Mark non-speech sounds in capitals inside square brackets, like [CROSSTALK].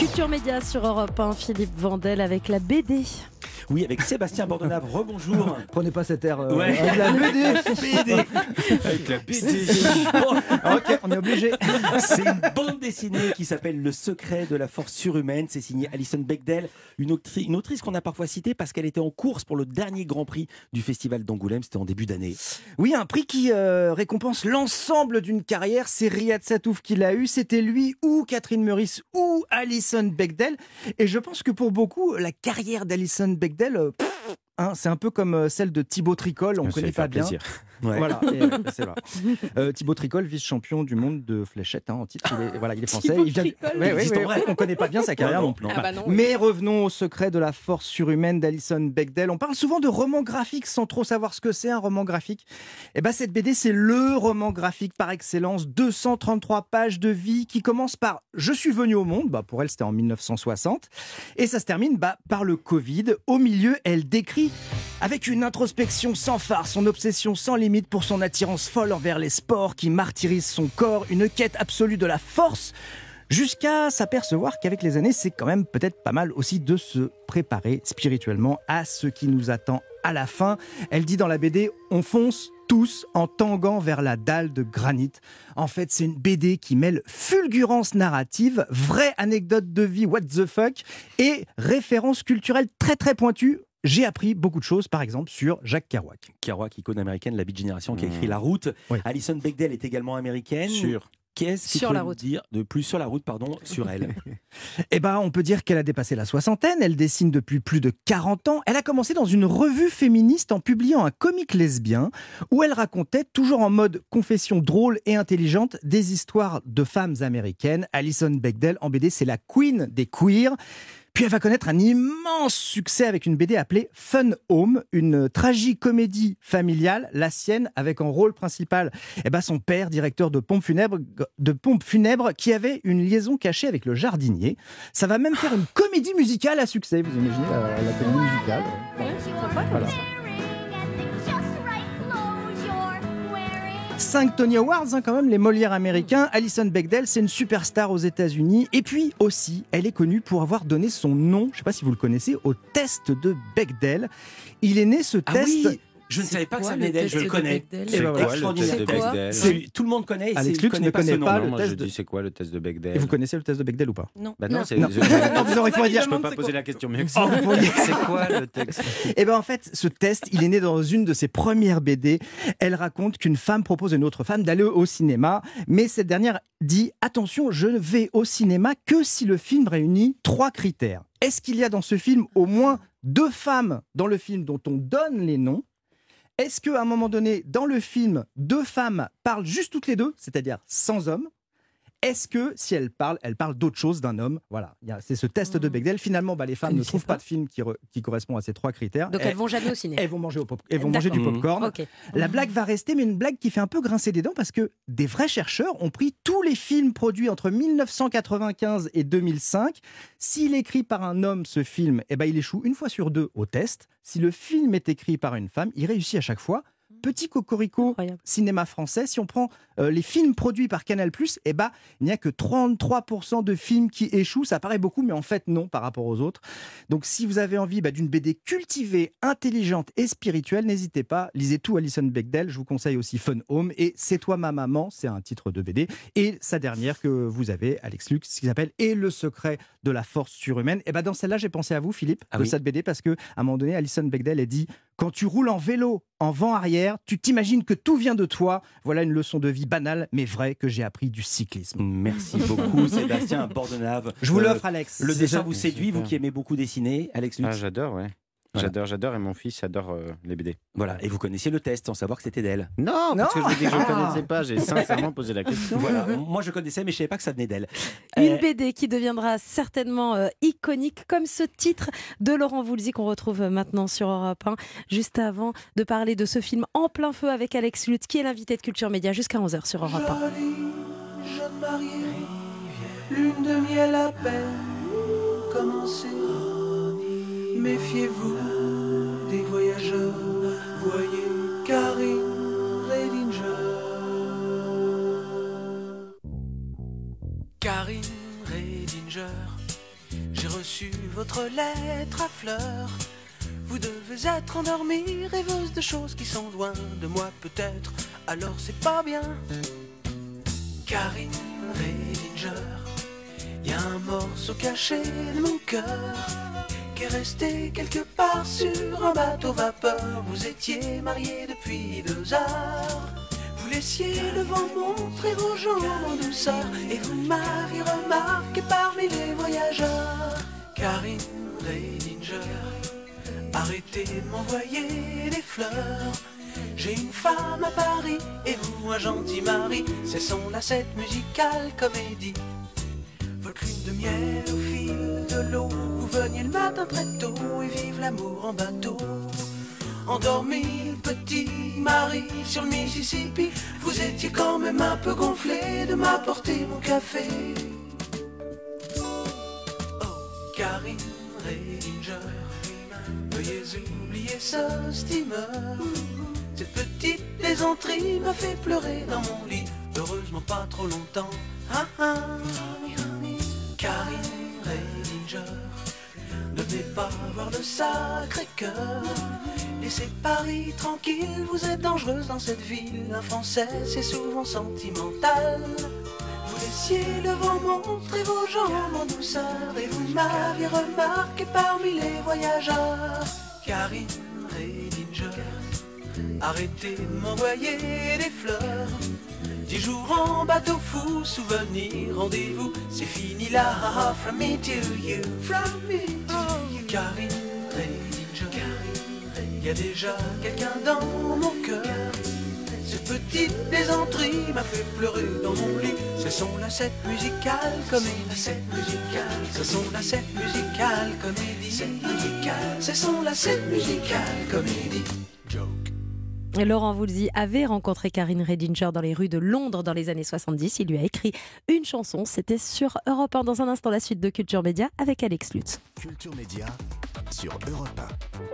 Culture Média sur Europe 1, Philippe Vandel avec la BD. Oui, avec Sébastien Bordenave. Rebonjour. Prenez pas cet air. euh, Ouais. avec la BD. [LAUGHS] Avec la BD. ok, on est obligé. C'est une bande dessinée qui s'appelle Le secret de la force surhumaine. C'est signé Alison Bechdel, une, autri- une autrice qu'on a parfois citée parce qu'elle était en course pour le dernier Grand Prix du Festival d'Angoulême. C'était en début d'année. Oui, un prix qui euh, récompense l'ensemble d'une carrière. C'est Riyad Satouf qui l'a eu. C'était lui ou Catherine Meurice ou Alison Bechdel. Et je pense que pour beaucoup, la carrière d'Alison Bechdel, euh, hein, c'est un peu comme euh, celle de Thibaut Tricol. On ne connaît pas bien. Ouais. Voilà, [LAUGHS] c'est vrai. Euh, Thibaut Tricol, vice-champion du monde de fléchettes hein, en titre. Il est, voilà, il est français. Thibaut il vient... Tricol. Ouais, vrai. On connaît pas bien sa carrière Non, non plus. non. Ah bah non, oui. Mais revenons au secret de la force surhumaine d'Alison Bechdel. On parle souvent de roman graphique sans trop savoir ce que c'est un roman graphique. Et ben cette BD, c'est le roman graphique par excellence. 233 pages de vie qui commence par Je suis venu au monde. Bah, pour elle, c'était en 1960. Et ça se termine bah, par le Covid. Au milieu, elle décrit avec une introspection sans phare, son obsession sans limite pour son attirance folle envers les sports qui martyrisent son corps, une quête absolue de la force, jusqu'à s'apercevoir qu'avec les années, c'est quand même peut-être pas mal aussi de se préparer spirituellement à ce qui nous attend à la fin. Elle dit dans la BD, on fonce tous en tanguant vers la dalle de granit. En fait, c'est une BD qui mêle fulgurance narrative, vraie anecdote de vie, what the fuck, et références culturelles très très pointues. J'ai appris beaucoup de choses, par exemple, sur Jacques Kerouac. Kerouac, icône américaine, la Beat Génération, qui a écrit Mmh. La Route. Oui. Alison Bechdel est également américaine. Sûr. Qu'est-ce qu'il Sur faut la route. dire de plus sur la route, pardon, sur elle? [LAUGHS] Eh ben, on peut dire qu'elle a dépassé la soixantaine. Elle dessine depuis plus de 40 ans. Elle a commencé dans une revue féministe en publiant un comique lesbien où elle racontait, toujours en mode confession drôle et intelligente, des histoires de femmes américaines. Alison Bechdel, en BD, c'est la queen des queers. Puis elle va connaître un immense succès avec une BD appelée Fun Home, une tragicomédie familiale, la sienne, avec en rôle principal eh ben son père, directeur de pompes funèbres, de pompes funèbres, qui avait une liaison cachée avec le jardinier. Ça va même faire une comédie musicale à succès. Vous imaginez la, la comédie musicale Voilà. 5 Tony Awards, hein, quand même, les Molières américains. Alison Bechdel, c'est une superstar aux États-Unis. Et puis aussi, elle est connue pour avoir donné son nom, je ne sais pas si vous le connaissez, au test de Bechdel. Il est né ce Ah test. oui Je ne savais pas que ça venait le d'elle, je test le connais. C'est extraordinaire. Tout le monde connaît. Alex c'est- Lux ne pas connaît pas non, le moi test je dis c'est quoi le test de Bechdel Et vous connaissez le test de Bechdel ou pas Non. Bah non, vous auriez pu dire. Je peux pas poser la question mieux que ça. C'est quoi le texte [LAUGHS] Eh ben en fait, ce test, il est né dans une de ses premières BD. Elle raconte qu'une femme propose à une autre femme d'aller au cinéma, mais cette dernière dit attention, je ne vais au cinéma que si le film réunit trois critères. Est-ce qu'il y a dans ce film au moins deux femmes dans le film dont on donne les noms? Est-ce qu'à un moment donné, dans le film, deux femmes parlent juste toutes les deux, c'est-à-dire sans homme est-ce que si elles parlent, elles parlent d'autre chose d'un homme Voilà, c'est ce test de Bechdel. Finalement, bah, les femmes ne trouvent pas. pas de film qui, re- qui correspond à ces trois critères. Donc Elles- elles vont jamais au ciné. elles vont manger, au pop- elles vont manger du popcorn. La blague va rester, mais une blague qui fait un peu grincer des dents parce que des vrais chercheurs ont pris tous les films produits entre 1995 et 2005. S'il est écrit par un homme, ce film, eh ben, il échoue une fois sur deux au test. Si le film est écrit par une femme, il réussit à chaque fois. Petit cocorico Incroyable. cinéma français, si on prend euh, les films produits par Canal+, eh ben, il n'y a que 33% de films qui échouent. Ça paraît beaucoup, mais en fait non par rapport aux autres. Donc si vous avez envie bah, d'une BD cultivée, intelligente et spirituelle, n'hésitez pas, lisez tout Alison Bechdel. Je vous conseille aussi Fun Home et C'est toi ma maman, c'est un titre de BD. Et sa dernière que vous avez, Alex Lux, qui s'appelle Et le secret de la force surhumaine. Et ben dans celle-là, j'ai pensé à vous, Philippe, Ah de oui. cette BD, parce que à un moment donné, Alison Bechdel a dit Quand tu roules en vélo en vent arrière, tu t'imagines que tout vient de toi. Voilà une leçon de vie banale, mais vraie, que j'ai appris du cyclisme. Merci [LAUGHS] beaucoup, Sébastien Bordenave. Je vous Euh, l'offre, Alex. Le dessin déjà- vous séduit, vous qui aimez beaucoup dessiner, Alex Lutz Ah, j'adore, ouais. Voilà. J'adore, j'adore, et mon fils adore euh, les BD. Voilà, et vous connaissiez le test sans savoir que c'était d'elle? Non, parce que je vous dis que je ne connaissais pas, j'ai sincèrement posé la question. [LAUGHS] Voilà, moi je connaissais, mais je savais pas que ça venait d'elle. Une Euh, BD qui deviendra certainement euh, iconique, comme ce titre de Laurent Voulzy qu'on retrouve maintenant sur Europe 1. Juste avant de parler de ce film En plein feu avec Alex Lutz, qui est l'invité de Culture Média jusqu'à 11h sur Europe 1. Jolie jeune mariée, lune de miel à peine commencée. Méfiez-vous des voyageurs, voyez Karine Redinger. Karine Redinger, J'ai reçu votre lettre à fleurs. Vous devez être endormie, rêveuse de choses qui sont loin de moi peut-être. Alors c'est pas bien. Karine Redinger, y a un morceau caché de mon cœur qui est resté quelque part sur un bateau vapeur. Vous étiez mariés depuis deux heures. Vous laissiez le vent montrer vos jambes en douceur et vous m'aviez remarqué parmi les voyageurs. Karine Redinger, arrêtez de m'envoyer des fleurs. J'ai une femme à Paris et vous un gentil mari. C'est son lacette musicale comédie. Lune de miel au fil de l'eau. Vous veniez le matin très tôt et vive l'amour en bateau. Endormi, petit mari sur le Mississippi. Vous étiez quand même un peu gonflé de m'apporter mon café. Oh, Karine Redinger, veuillez oublier ce steamer. Cette petite plaisanterie m'a fait pleurer dans mon lit. Heureusement pas trop longtemps. Ah, ah. Karine Redinger, ne venez pas voir le sacré cœur. Laissez Paris tranquille, vous êtes dangereuse dans cette ville. Un Français, c'est souvent sentimental. Vous laissiez le vent montrer vos jambes en douceur et vous m'aviez remarqué parmi les voyageurs. Karine Redinger, arrêtez de m'envoyer des fleurs. Dix jours en bateau fou, souvenir, rendez-vous, c'est fini là. From me to you, from me to you. Karine Redinger, il y a déjà quelqu'un dans mon cœur. Cette petite plaisanterie m'a fait pleurer dans mon lit. C'est son lacette musicale comédie. Cette musicale, c'est son lacette musicale comédie. Cette musicale, c'est son lacette musicale comédie. Laurent Voulzy avait rencontré Karine Redinger dans les rues de Londres dans les années 70. Il lui a écrit une chanson. C'était sur Europe 1. Dans un instant, la suite de Culture Média avec Alex Lutz. Culture Média sur Europe 1.